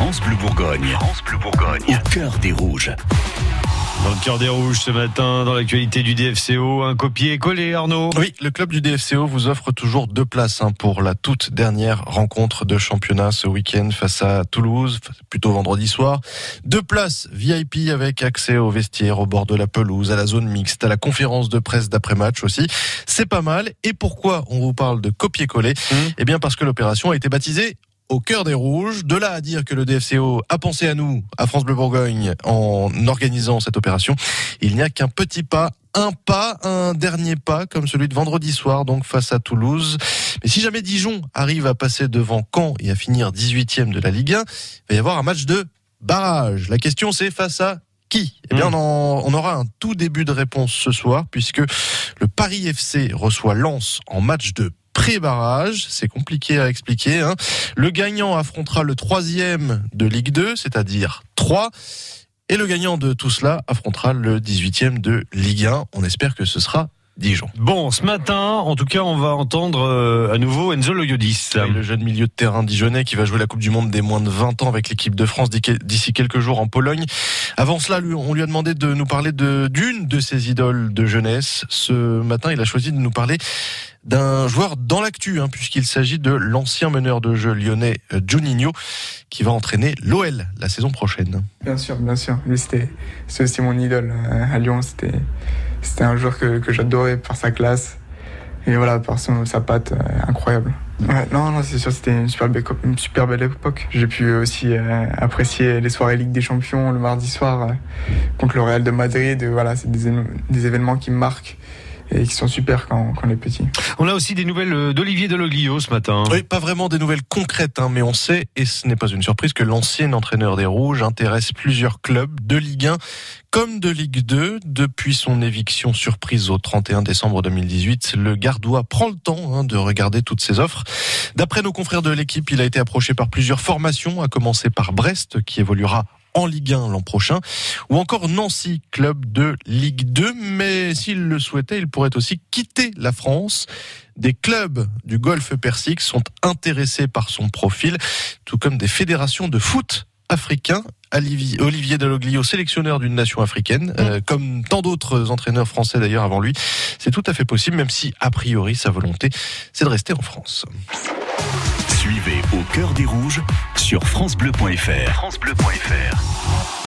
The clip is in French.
France Bleu Bourgogne. France Bleu Bourgogne. Au cœur des rouges. Dans le cœur des rouges ce matin, dans l'actualité du DFCO, un copier-coller, Arnaud. Oui, le club du DFCO vous offre toujours deux places hein, pour la toute dernière rencontre de championnat ce week-end face à Toulouse, plutôt vendredi soir. Deux places VIP avec accès au vestiaire, au bord de la pelouse, à la zone mixte, à la conférence de presse d'après-match aussi. C'est pas mal. Et pourquoi on vous parle de copier-coller? Mmh. Eh bien parce que l'opération a été baptisée au cœur des rouges. De là à dire que le DFCO a pensé à nous, à France Bleu Bourgogne, en organisant cette opération, il n'y a qu'un petit pas. Un pas, un dernier pas, comme celui de vendredi soir, donc face à Toulouse. Mais si jamais Dijon arrive à passer devant Caen et à finir 18e de la Ligue 1, il va y avoir un match de barrage. La question c'est face à qui? Eh bien, Mm. on, en- on aura un tout début de réponse ce soir, puisque le Paris FC reçoit Lens en match de pré-barrage. C'est compliqué à expliquer. Hein. Le gagnant affrontera le troisième de Ligue 2, c'est-à-dire 3. Et le gagnant de tout cela affrontera le 18e de Ligue 1. On espère que ce sera Dijon. Bon, ce matin, en tout cas, on va entendre euh, à nouveau Enzo Loyodis. Oui, le jeune milieu de terrain dijonnais qui va jouer la Coupe du Monde des moins de 20 ans avec l'équipe de France d'ici quelques jours en Pologne. Avant cela, on lui a demandé de nous parler de d'une de ses idoles de jeunesse. Ce matin, il a choisi de nous parler d'un joueur dans l'actu, hein, puisqu'il s'agit de l'ancien meneur de jeu lyonnais euh, Juninho, qui va entraîner l'OL la saison prochaine. Bien sûr, bien sûr. Lui, c'était aussi mon idole euh, à Lyon. C'était un joueur que, que j'adorais par sa classe et voilà par son, sa patte euh, incroyable. Ouais, non, non, c'est sûr, c'était une super belle, super belle époque. J'ai pu aussi apprécier les soirées Ligue des Champions le mardi soir contre le Real de Madrid. Voilà, c'est des, des événements qui me marquent et qui sont super quand, quand on est petit. On a aussi des nouvelles euh, d'Olivier Deloglio ce matin. Oui, pas vraiment des nouvelles concrètes, hein, mais on sait, et ce n'est pas une surprise, que l'ancien entraîneur des Rouges intéresse plusieurs clubs de Ligue 1 comme de Ligue 2. Depuis son éviction surprise au 31 décembre 2018, le Gardois prend le temps hein, de regarder toutes ses offres. D'après nos confrères de l'équipe, il a été approché par plusieurs formations, à commencer par Brest, qui évoluera en Ligue 1 l'an prochain, ou encore Nancy, club de Ligue 2, mais s'il le souhaitait, il pourrait aussi quitter la France. Des clubs du Golfe Persique sont intéressés par son profil, tout comme des fédérations de foot africains. Olivier Dalloglio, sélectionneur d'une nation africaine, euh, comme tant d'autres entraîneurs français d'ailleurs avant lui, c'est tout à fait possible, même si a priori sa volonté, c'est de rester en France. Suivez Au cœur des rouges sur FranceBleu.fr.